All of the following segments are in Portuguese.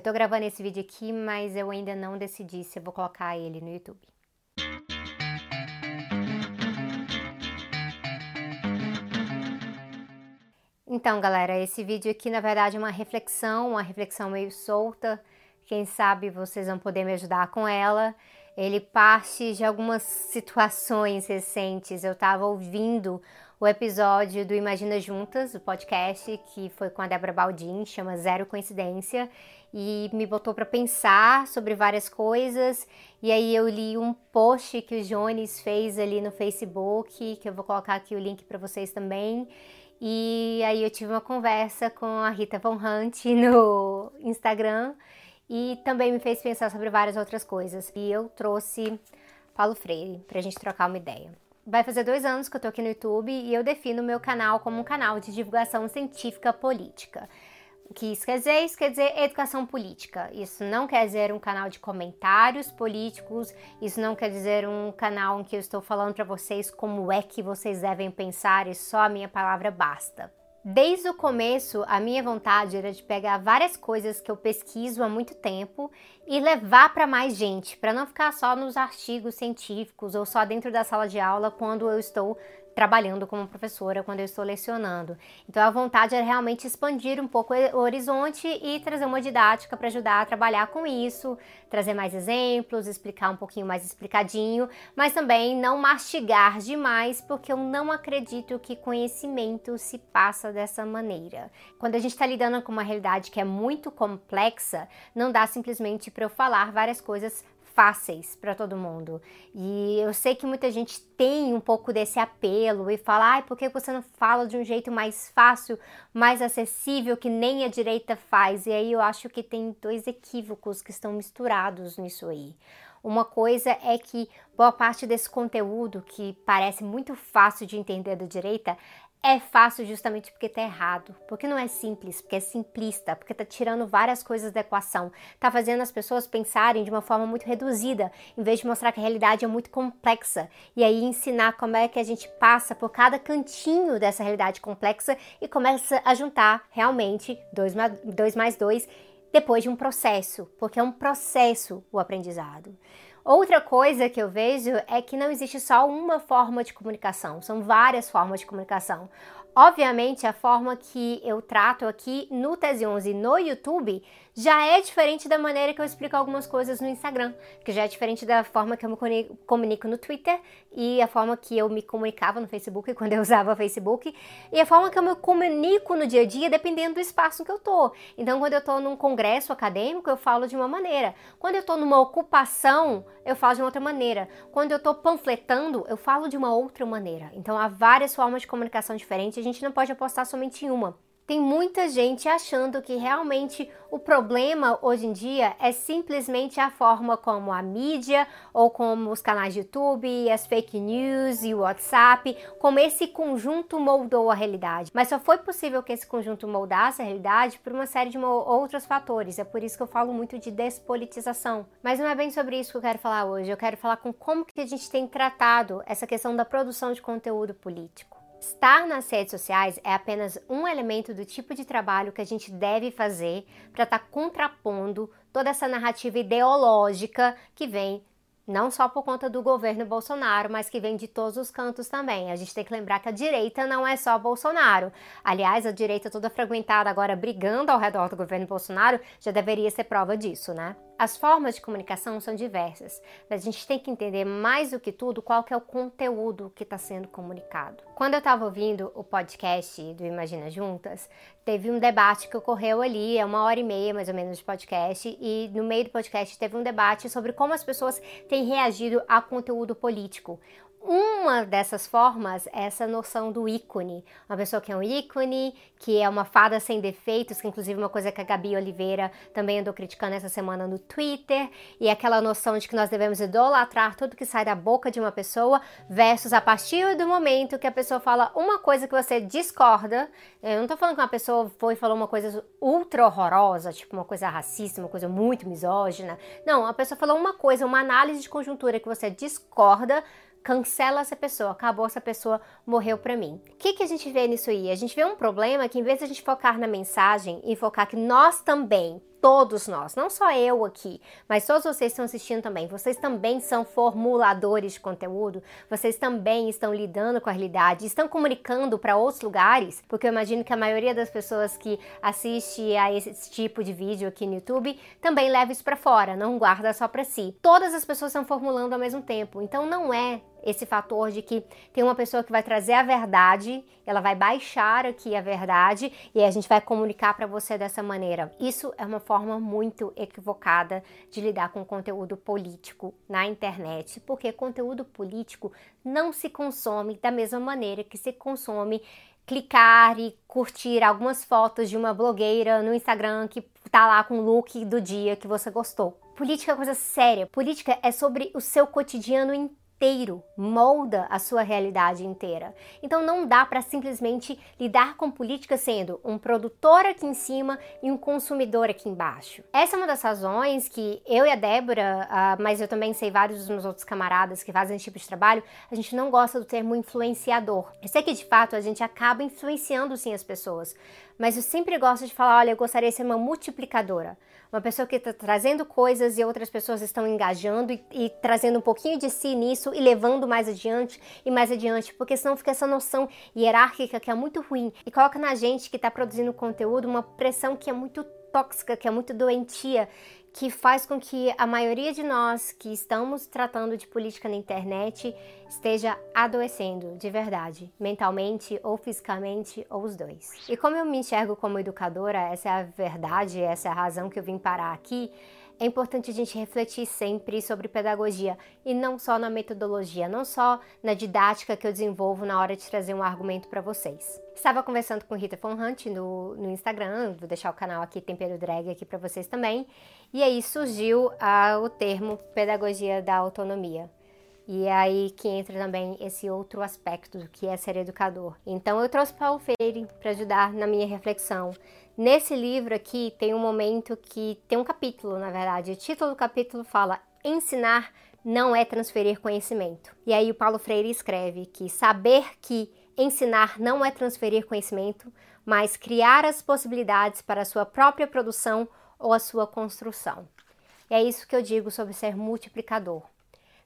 Eu tô gravando esse vídeo aqui, mas eu ainda não decidi se eu vou colocar ele no YouTube. Então, galera, esse vídeo aqui na verdade é uma reflexão, uma reflexão meio solta. Quem sabe vocês vão poder me ajudar com ela. Ele parte de algumas situações recentes. Eu tava ouvindo o episódio do Imagina Juntas, o podcast que foi com a Débora Baldin, chama Zero Coincidência, e me botou para pensar sobre várias coisas. E aí eu li um post que o Jones fez ali no Facebook, que eu vou colocar aqui o link para vocês também. E aí eu tive uma conversa com a Rita Von Hunt no Instagram e também me fez pensar sobre várias outras coisas. E eu trouxe Paulo Freire para a gente trocar uma ideia. Vai fazer dois anos que eu tô aqui no YouTube e eu defino o meu canal como um canal de divulgação científica política. O que isso quer dizer? Isso quer dizer educação política. Isso não quer dizer um canal de comentários políticos, isso não quer dizer um canal em que eu estou falando para vocês como é que vocês devem pensar e só a minha palavra basta. Desde o começo, a minha vontade era de pegar várias coisas que eu pesquiso há muito tempo e levar para mais gente, para não ficar só nos artigos científicos ou só dentro da sala de aula quando eu estou trabalhando como professora quando eu estou lecionando. Então a vontade é realmente expandir um pouco o horizonte e trazer uma didática para ajudar a trabalhar com isso, trazer mais exemplos, explicar um pouquinho mais explicadinho, mas também não mastigar demais, porque eu não acredito que conhecimento se passa dessa maneira. Quando a gente está lidando com uma realidade que é muito complexa, não dá simplesmente para eu falar várias coisas fáceis para todo mundo. E eu sei que muita gente tem um pouco desse apelo e fala, ai, por que você não fala de um jeito mais fácil, mais acessível, que nem a direita faz? E aí eu acho que tem dois equívocos que estão misturados nisso aí. Uma coisa é que boa parte desse conteúdo que parece muito fácil de entender da direita é fácil justamente porque tá errado, porque não é simples, porque é simplista, porque tá tirando várias coisas da equação, tá fazendo as pessoas pensarem de uma forma muito reduzida, em vez de mostrar que a realidade é muito complexa, e aí ensinar como é que a gente passa por cada cantinho dessa realidade complexa e começa a juntar realmente dois mais dois, mais dois depois de um processo, porque é um processo o aprendizado. Outra coisa que eu vejo é que não existe só uma forma de comunicação, são várias formas de comunicação. Obviamente, a forma que eu trato aqui no Tese 11 no YouTube já é diferente da maneira que eu explico algumas coisas no Instagram, que já é diferente da forma que eu me comunico no Twitter e a forma que eu me comunicava no Facebook quando eu usava o Facebook e a forma que eu me comunico no dia a dia dependendo do espaço que eu tô. Então, quando eu tô num congresso acadêmico, eu falo de uma maneira. Quando eu tô numa ocupação, eu falo de uma outra maneira. Quando eu tô panfletando, eu falo de uma outra maneira. Então, há várias formas de comunicação diferentes, a gente não pode apostar somente em uma tem muita gente achando que realmente o problema hoje em dia é simplesmente a forma como a mídia ou como os canais de YouTube, as fake news e o WhatsApp, como esse conjunto moldou a realidade. Mas só foi possível que esse conjunto moldasse a realidade por uma série de outros fatores. É por isso que eu falo muito de despolitização. Mas não é bem sobre isso que eu quero falar hoje. Eu quero falar com como que a gente tem tratado essa questão da produção de conteúdo político. Estar nas redes sociais é apenas um elemento do tipo de trabalho que a gente deve fazer para estar tá contrapondo toda essa narrativa ideológica que vem não só por conta do governo Bolsonaro, mas que vem de todos os cantos também. A gente tem que lembrar que a direita não é só Bolsonaro. Aliás, a direita toda fragmentada agora brigando ao redor do governo Bolsonaro já deveria ser prova disso, né? As formas de comunicação são diversas, mas a gente tem que entender mais do que tudo qual que é o conteúdo que está sendo comunicado. Quando eu estava ouvindo o podcast do Imagina Juntas, teve um debate que ocorreu ali, é uma hora e meia mais ou menos de podcast, e no meio do podcast teve um debate sobre como as pessoas têm reagido a conteúdo político. Uma dessas formas é essa noção do ícone. Uma pessoa que é um ícone, que é uma fada sem defeitos, que inclusive é uma coisa que a Gabi Oliveira também andou criticando essa semana no Twitter, e aquela noção de que nós devemos idolatrar tudo que sai da boca de uma pessoa, versus a partir do momento que a pessoa fala uma coisa que você discorda. Eu não tô falando que uma pessoa foi e falou uma coisa ultra horrorosa, tipo uma coisa racista, uma coisa muito misógina. Não, a pessoa falou uma coisa, uma análise de conjuntura que você discorda cancela essa pessoa, acabou essa pessoa, morreu para mim. O que, que a gente vê nisso aí? A gente vê um problema que em vez de a gente focar na mensagem e focar que nós também todos nós, não só eu aqui, mas todos vocês que estão assistindo também. Vocês também são formuladores de conteúdo, vocês também estão lidando com a realidade, estão comunicando para outros lugares, porque eu imagino que a maioria das pessoas que assiste a esse tipo de vídeo aqui no YouTube também leva isso para fora, não guarda só para si. Todas as pessoas estão formulando ao mesmo tempo, então não é esse fator de que tem uma pessoa que vai trazer a verdade, ela vai baixar aqui a verdade e a gente vai comunicar para você dessa maneira. Isso é uma forma muito equivocada de lidar com conteúdo político na internet, porque conteúdo político não se consome da mesma maneira que se consome clicar e curtir algumas fotos de uma blogueira no Instagram que tá lá com o look do dia que você gostou. Política é coisa séria. Política é sobre o seu cotidiano inteiro inteiro, molda a sua realidade inteira. Então não dá para simplesmente lidar com política sendo um produtor aqui em cima e um consumidor aqui embaixo. Essa é uma das razões que eu e a Débora, uh, mas eu também sei vários dos meus outros camaradas que fazem esse tipo de trabalho, a gente não gosta do termo influenciador. Eu sei que de fato a gente acaba influenciando sim as pessoas, mas eu sempre gosto de falar, olha, eu gostaria de ser uma multiplicadora, uma pessoa que está trazendo coisas e outras pessoas estão engajando e, e, trazendo um pouquinho de si nisso e levando mais adiante e mais adiante, porque senão fica essa noção hierárquica que é muito ruim. E coloca na gente que está produzindo conteúdo uma pressão que é muito tóxica, que é muito doentia que faz com que a maioria de nós que estamos tratando de política na internet esteja adoecendo de verdade, mentalmente ou fisicamente, ou os dois. E como eu me enxergo como educadora, essa é a verdade, essa é a razão que eu vim parar aqui é importante a gente refletir sempre sobre pedagogia e não só na metodologia, não só na didática que eu desenvolvo na hora de trazer um argumento para vocês. Estava conversando com Rita Von Hunt no, no Instagram, vou deixar o canal aqui Tempero Drag aqui para vocês também, e aí surgiu ah, o termo pedagogia da autonomia. E é aí que entra também esse outro aspecto do que é ser educador. Então eu trouxe Paulo Freire para ajudar na minha reflexão Nesse livro aqui tem um momento que tem um capítulo, na verdade. O título do capítulo fala: Ensinar não é transferir conhecimento. E aí o Paulo Freire escreve que saber que ensinar não é transferir conhecimento, mas criar as possibilidades para a sua própria produção ou a sua construção. E é isso que eu digo sobre ser multiplicador.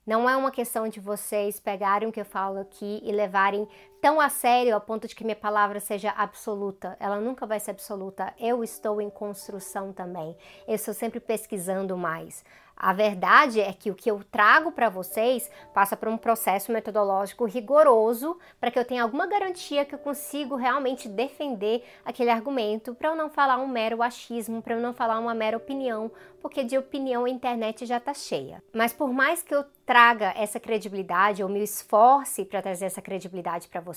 Não é uma questão de vocês pegarem o que eu falo aqui e levarem tão a sério ao ponto de que minha palavra seja absoluta. Ela nunca vai ser absoluta. Eu estou em construção também. Eu estou sempre pesquisando mais. A verdade é que o que eu trago para vocês passa por um processo metodológico rigoroso para que eu tenha alguma garantia que eu consigo realmente defender aquele argumento, para eu não falar um mero achismo, para eu não falar uma mera opinião, porque de opinião a internet já está cheia. Mas por mais que eu traga essa credibilidade ou me esforce para trazer essa credibilidade para vocês,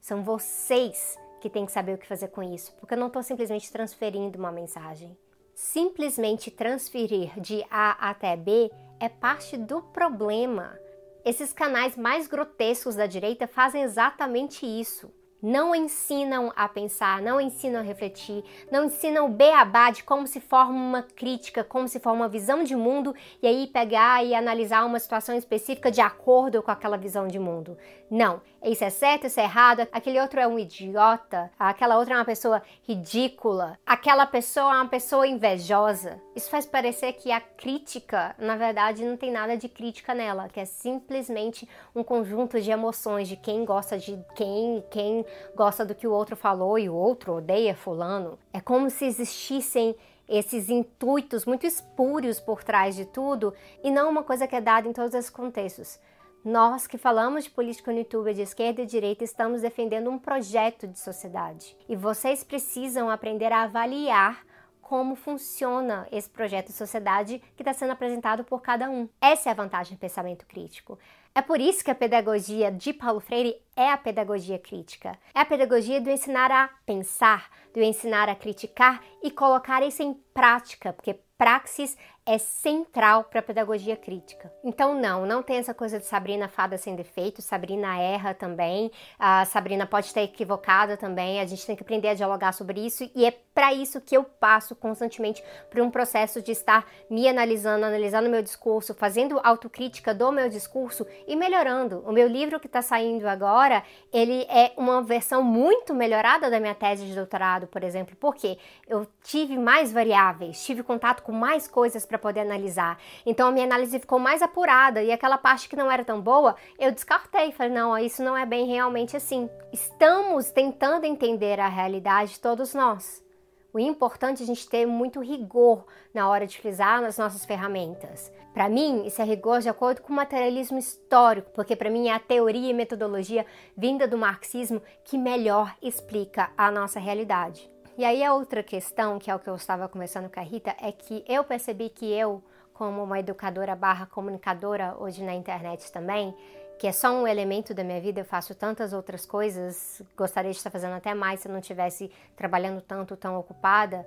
são vocês que têm que saber o que fazer com isso, porque eu não estou simplesmente transferindo uma mensagem. Simplesmente transferir de A até B é parte do problema. Esses canais mais grotescos da direita fazem exatamente isso não ensinam a pensar, não ensinam a refletir, não ensinam o beabá de como se forma uma crítica, como se forma uma visão de mundo e aí pegar e analisar uma situação específica de acordo com aquela visão de mundo. Não, isso é certo, isso é errado, aquele outro é um idiota, aquela outra é uma pessoa ridícula, aquela pessoa é uma pessoa invejosa. Isso faz parecer que a crítica, na verdade, não tem nada de crítica nela, que é simplesmente um conjunto de emoções de quem gosta de quem, quem gosta do que o outro falou e o outro odeia fulano. É como se existissem esses intuitos muito espúrios por trás de tudo e não uma coisa que é dada em todos os contextos. Nós que falamos de política no YouTube de esquerda e direita estamos defendendo um projeto de sociedade e vocês precisam aprender a avaliar como funciona esse projeto de sociedade que está sendo apresentado por cada um. Essa é a vantagem do pensamento crítico. É por isso que a pedagogia de Paulo Freire é a pedagogia crítica. É a pedagogia do ensinar a pensar, do ensinar a criticar e colocar isso em prática, porque praxis é central para a pedagogia crítica. Então, não, não tem essa coisa de Sabrina fada sem defeito, Sabrina erra também, a Sabrina pode estar equivocada também, a gente tem que aprender a dialogar sobre isso e é para isso que eu passo constantemente por um processo de estar me analisando, analisando meu discurso, fazendo autocrítica do meu discurso e melhorando. O meu livro que está saindo agora ele é uma versão muito melhorada da minha tese de doutorado, por exemplo, porque eu tive mais variáveis, tive contato com mais coisas para poder analisar. Então a minha análise ficou mais apurada e aquela parte que não era tão boa, eu descartei, falei, não, isso não é bem realmente assim. Estamos tentando entender a realidade todos nós. O importante é a gente ter muito rigor na hora de utilizar as nossas ferramentas. Para mim, isso é rigor de acordo com o materialismo histórico, porque para mim é a teoria e metodologia vinda do marxismo que melhor explica a nossa realidade. E aí a outra questão, que é o que eu estava conversando com a Rita, é que eu percebi que eu, como uma educadora barra comunicadora hoje na internet também, que é só um elemento da minha vida, eu faço tantas outras coisas, gostaria de estar fazendo até mais se eu não estivesse trabalhando tanto, tão ocupada,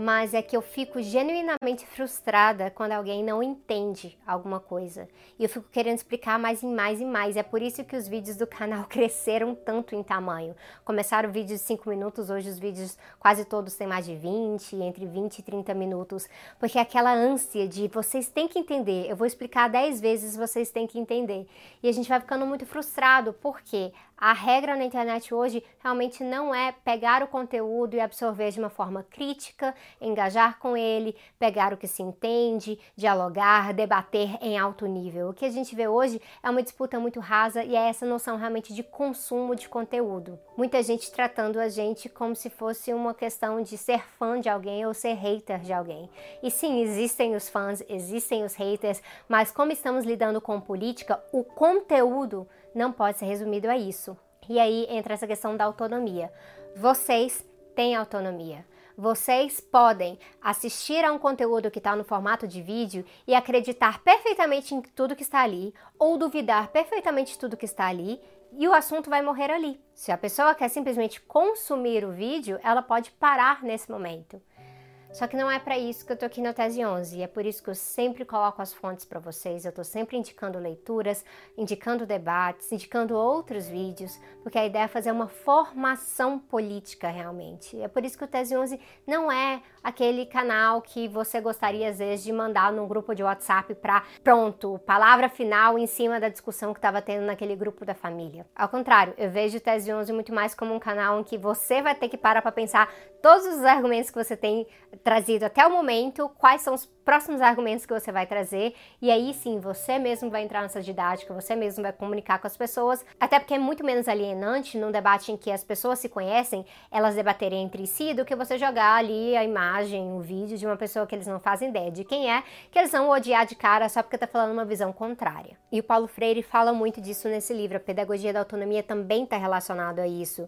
mas é que eu fico genuinamente frustrada quando alguém não entende alguma coisa. E eu fico querendo explicar mais e mais e mais. É por isso que os vídeos do canal cresceram tanto em tamanho. Começaram vídeos de 5 minutos, hoje os vídeos quase todos têm mais de 20, entre 20 e 30 minutos. Porque é aquela ânsia de vocês têm que entender, eu vou explicar 10 vezes, vocês têm que entender. E a gente vai ficando muito frustrado, porque a regra na internet hoje realmente não é pegar o conteúdo e absorver de uma forma crítica, engajar com ele, pegar o que se entende, dialogar, debater em alto nível. O que a gente vê hoje é uma disputa muito rasa e é essa noção realmente de consumo de conteúdo. Muita gente tratando a gente como se fosse uma questão de ser fã de alguém ou ser hater de alguém. E sim, existem os fãs, existem os haters, mas como estamos lidando com política, o conteúdo não pode ser resumido a isso. E aí entra essa questão da autonomia. Vocês têm autonomia. Vocês podem assistir a um conteúdo que está no formato de vídeo e acreditar perfeitamente em tudo que está ali, ou duvidar perfeitamente de tudo que está ali, e o assunto vai morrer ali. Se a pessoa quer simplesmente consumir o vídeo, ela pode parar nesse momento. Só que não é para isso que eu tô aqui no Tese 11, e é por isso que eu sempre coloco as fontes para vocês, eu tô sempre indicando leituras, indicando debates, indicando outros vídeos, porque a ideia é fazer uma formação política realmente. É por isso que o Tese 11 não é aquele canal que você gostaria às vezes de mandar num grupo de WhatsApp para pronto, palavra final em cima da discussão que estava tendo naquele grupo da família. Ao contrário, eu vejo o Tese 11 muito mais como um canal em que você vai ter que parar para pensar todos os argumentos que você tem trazido até o momento, quais são os próximos argumentos que você vai trazer, e aí sim você mesmo vai entrar nessa didática, você mesmo vai comunicar com as pessoas, até porque é muito menos alienante num debate em que as pessoas se conhecem, elas debaterem entre si, do que você jogar ali a imagem, o vídeo de uma pessoa que eles não fazem ideia de quem é, que eles vão odiar de cara só porque tá falando uma visão contrária. E o Paulo Freire fala muito disso nesse livro, a pedagogia da autonomia também está relacionado a isso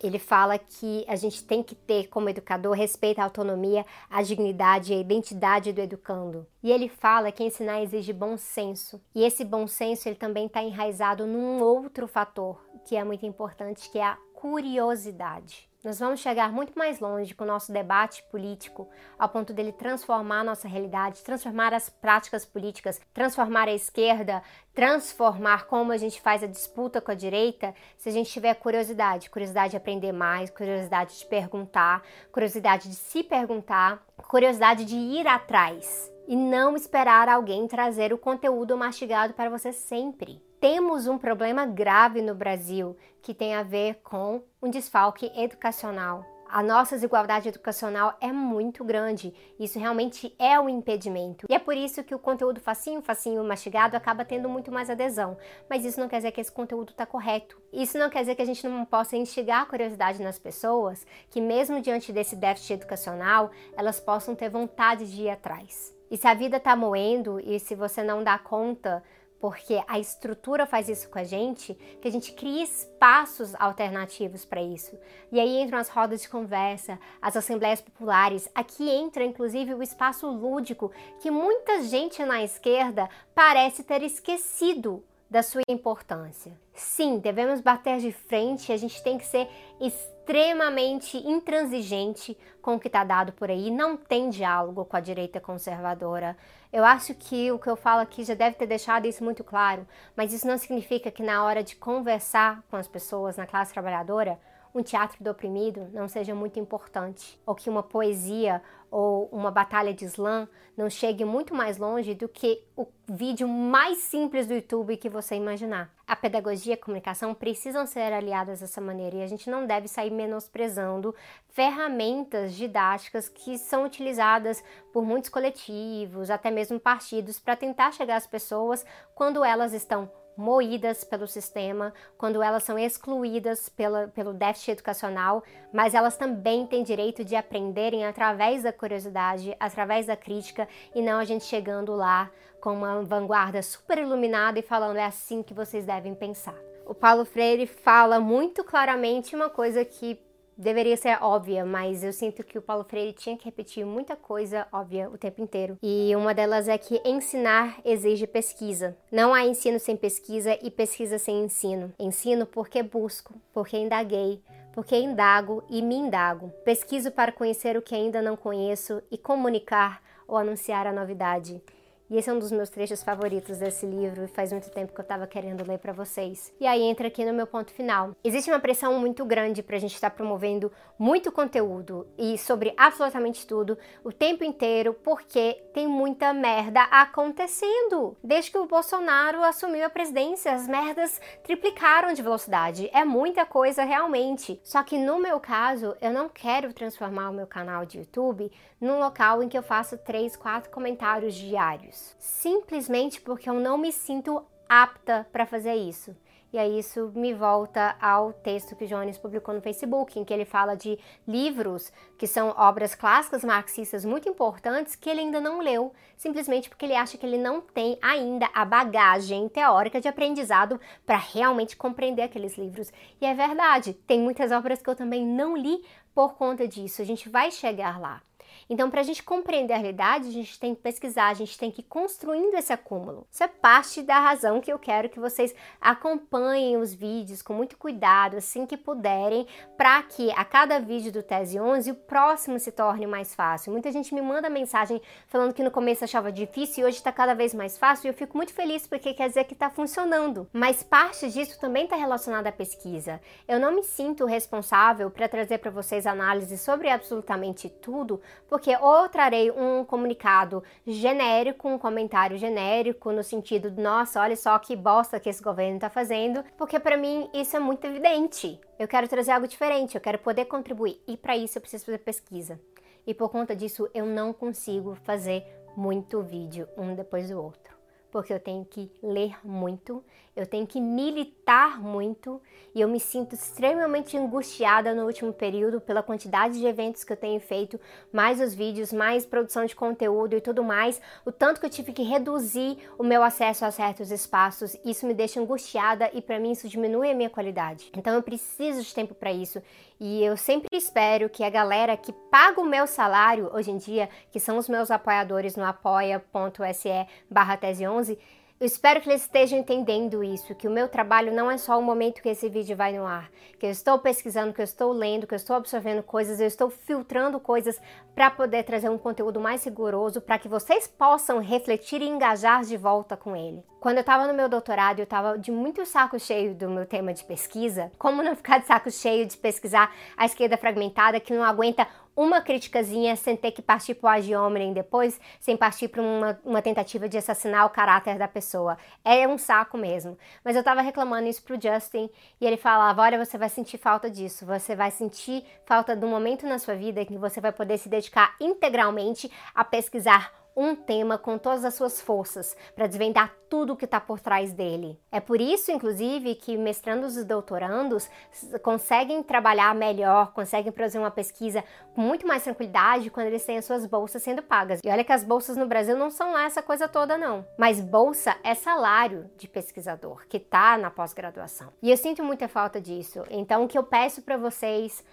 ele fala que a gente tem que ter, como educador, respeito à autonomia, à dignidade e à identidade do educando. E ele fala que ensinar exige bom senso. E esse bom senso ele também está enraizado num outro fator que é muito importante, que é a curiosidade. Nós vamos chegar muito mais longe com o nosso debate político, ao ponto dele transformar a nossa realidade, transformar as práticas políticas, transformar a esquerda, transformar como a gente faz a disputa com a direita, se a gente tiver curiosidade, curiosidade de aprender mais, curiosidade de perguntar, curiosidade de se perguntar, curiosidade de ir atrás e não esperar alguém trazer o conteúdo mastigado para você sempre temos um problema grave no Brasil que tem a ver com um desfalque educacional. A nossa desigualdade educacional é muito grande. Isso realmente é um impedimento. E é por isso que o conteúdo facinho, facinho, mastigado acaba tendo muito mais adesão. Mas isso não quer dizer que esse conteúdo está correto. Isso não quer dizer que a gente não possa instigar a curiosidade nas pessoas, que mesmo diante desse déficit educacional, elas possam ter vontade de ir atrás. E se a vida está moendo e se você não dá conta porque a estrutura faz isso com a gente, que a gente cria espaços alternativos para isso. E aí entram as rodas de conversa, as assembleias populares, aqui entra inclusive o espaço lúdico, que muita gente na esquerda parece ter esquecido da sua importância. Sim, devemos bater de frente, a gente tem que ser extremamente intransigente com o que está dado por aí. Não tem diálogo com a direita conservadora. Eu acho que o que eu falo aqui já deve ter deixado isso muito claro, mas isso não significa que na hora de conversar com as pessoas na classe trabalhadora, um teatro do oprimido não seja muito importante, ou que uma poesia ou uma batalha de slam não chegue muito mais longe do que o vídeo mais simples do YouTube que você imaginar. A pedagogia e a comunicação precisam ser aliadas dessa maneira e a gente não deve sair menosprezando ferramentas didáticas que são utilizadas por muitos coletivos, até mesmo partidos, para tentar chegar às pessoas quando elas estão moídas pelo sistema, quando elas são excluídas pela, pelo déficit educacional, mas elas também têm direito de aprenderem através da curiosidade, através da crítica, e não a gente chegando lá com uma vanguarda super iluminada e falando é assim que vocês devem pensar. O Paulo Freire fala muito claramente uma coisa que deveria ser óbvia, mas eu sinto que o Paulo Freire tinha que repetir muita coisa óbvia o tempo inteiro. E uma delas é que ensinar exige pesquisa. Não há ensino sem pesquisa e pesquisa sem ensino. Ensino porque busco, porque indaguei, porque indago e me indago. Pesquiso para conhecer o que ainda não conheço e comunicar ou anunciar a novidade. E esse é um dos meus trechos favoritos desse livro e faz muito tempo que eu estava querendo ler para vocês. E aí entra aqui no meu ponto final. Existe uma pressão muito grande para a gente estar tá promovendo muito conteúdo e sobre absolutamente tudo o tempo inteiro, porque tem muita merda acontecendo. Desde que o Bolsonaro assumiu a presidência, as merdas triplicaram de velocidade. É muita coisa realmente. Só que no meu caso, eu não quero transformar o meu canal de YouTube num local em que eu faço três, quatro comentários diários simplesmente porque eu não me sinto apta para fazer isso. E aí isso me volta ao texto que Jones publicou no Facebook, em que ele fala de livros que são obras clássicas marxistas muito importantes que ele ainda não leu, simplesmente porque ele acha que ele não tem ainda a bagagem teórica de aprendizado para realmente compreender aqueles livros. E é verdade, tem muitas obras que eu também não li por conta disso. A gente vai chegar lá. Então, para a gente compreender a realidade, a gente tem que pesquisar, a gente tem que ir construindo esse acúmulo. Isso é parte da razão que eu quero que vocês acompanhem os vídeos com muito cuidado, assim que puderem, para que a cada vídeo do Tese 11 o próximo se torne mais fácil. Muita gente me manda mensagem falando que no começo achava difícil e hoje está cada vez mais fácil e eu fico muito feliz porque quer dizer que está funcionando. Mas parte disso também está relacionada à pesquisa. Eu não me sinto responsável para trazer para vocês análises sobre absolutamente tudo, porque ou trarei um comunicado genérico, um comentário genérico, no sentido nossa, olha só que bosta que esse governo está fazendo, porque para mim isso é muito evidente. Eu quero trazer algo diferente, eu quero poder contribuir, e para isso eu preciso fazer pesquisa. E por conta disso eu não consigo fazer muito vídeo um depois do outro porque eu tenho que ler muito, eu tenho que militar muito e eu me sinto extremamente angustiada no último período pela quantidade de eventos que eu tenho feito, mais os vídeos, mais produção de conteúdo e tudo mais, o tanto que eu tive que reduzir o meu acesso a certos espaços, isso me deixa angustiada e para mim isso diminui a minha qualidade. Então eu preciso de tempo para isso e eu sempre espero que a galera que paga o meu salário hoje em dia, que são os meus apoiadores no apoia.se barra tese 11, eu espero que eles estejam entendendo isso, que o meu trabalho não é só o momento que esse vídeo vai no ar, que eu estou pesquisando, que eu estou lendo, que eu estou absorvendo coisas, eu estou filtrando coisas para poder trazer um conteúdo mais rigoroso, para que vocês possam refletir e engajar de volta com ele. Quando eu estava no meu doutorado, eu estava de muito saco cheio do meu tema de pesquisa. Como não ficar de saco cheio de pesquisar a esquerda fragmentada que não aguenta uma criticazinha sem ter que partir para o agiômeren depois, sem partir para uma, uma, tentativa de assassinar o caráter da pessoa. É um saco mesmo. Mas eu tava reclamando isso pro Justin e ele falava: olha, você vai sentir falta disso, você vai sentir falta de um momento na sua vida que você vai poder se dedicar integralmente a pesquisar um tema com todas as suas forças para desvendar tudo o que está por trás dele. É por isso, inclusive, que mestrandos e doutorandos conseguem trabalhar melhor, conseguem produzir uma pesquisa com muito mais tranquilidade quando eles têm as suas bolsas sendo pagas. E olha que as bolsas no Brasil não são lá essa coisa toda, não. Mas bolsa é salário de pesquisador que está na pós-graduação. E eu sinto muita falta disso. Então, o que eu peço para vocês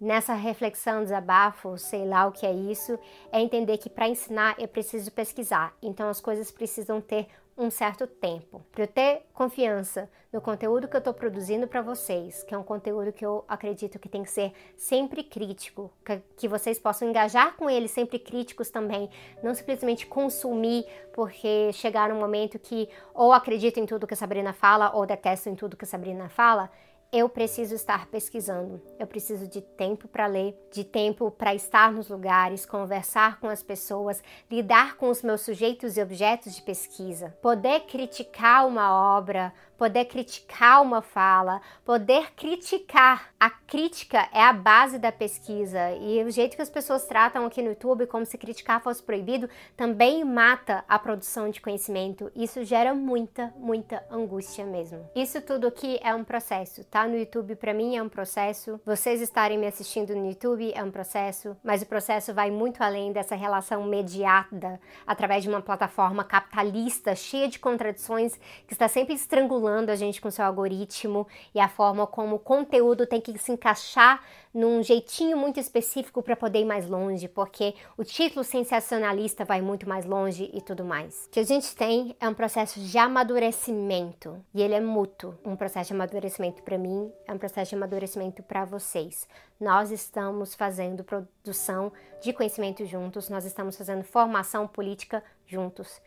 nessa reflexão, desabafo, sei lá o que é isso, é entender que para ensinar eu preciso pesquisar. Então as coisas precisam ter um certo tempo. Para eu ter confiança no conteúdo que eu estou produzindo para vocês, que é um conteúdo que eu acredito que tem que ser sempre crítico, que, que vocês possam engajar com ele sempre críticos também, não simplesmente consumir porque chegar um momento que ou acredito em tudo que a Sabrina fala ou detesto em tudo que a Sabrina fala, eu preciso estar pesquisando. Eu preciso de tempo para ler, de tempo para estar nos lugares, conversar com as pessoas, lidar com os meus sujeitos e objetos de pesquisa, poder criticar uma obra, poder criticar uma fala, poder criticar. A crítica é a base da pesquisa e o jeito que as pessoas tratam aqui no YouTube como se criticar fosse proibido também mata a produção de conhecimento. Isso gera muita, muita angústia mesmo. Isso tudo aqui é um processo, tá? No YouTube para mim é um processo. Vocês estarem me assistindo no YouTube é um processo, mas o processo vai muito além dessa relação mediada através de uma plataforma capitalista cheia de contradições que está sempre estrangulando a gente com seu algoritmo e a forma como o conteúdo tem que se encaixar num jeitinho muito específico para poder ir mais longe, porque o título sensacionalista vai muito mais longe e tudo mais. O que a gente tem é um processo de amadurecimento e ele é mútuo. Um processo de amadurecimento para mim é um processo de amadurecimento para vocês. Nós estamos fazendo produção de conhecimento juntos, nós estamos fazendo formação política juntos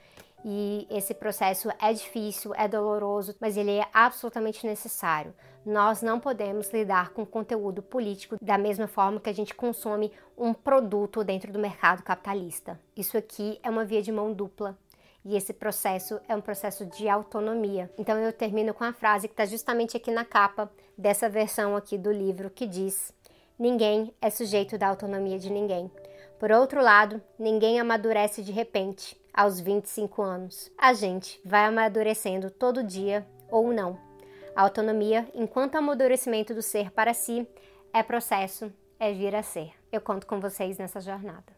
e esse processo é difícil, é doloroso, mas ele é absolutamente necessário. Nós não podemos lidar com conteúdo político da mesma forma que a gente consome um produto dentro do mercado capitalista. Isso aqui é uma via de mão dupla. E esse processo é um processo de autonomia. Então eu termino com a frase que está justamente aqui na capa dessa versão aqui do livro que diz: Ninguém é sujeito da autonomia de ninguém. Por outro lado, ninguém amadurece de repente aos 25 anos. A gente vai amadurecendo todo dia ou não. A autonomia, enquanto amadurecimento do ser para si, é processo, é vir a ser. Eu conto com vocês nessa jornada.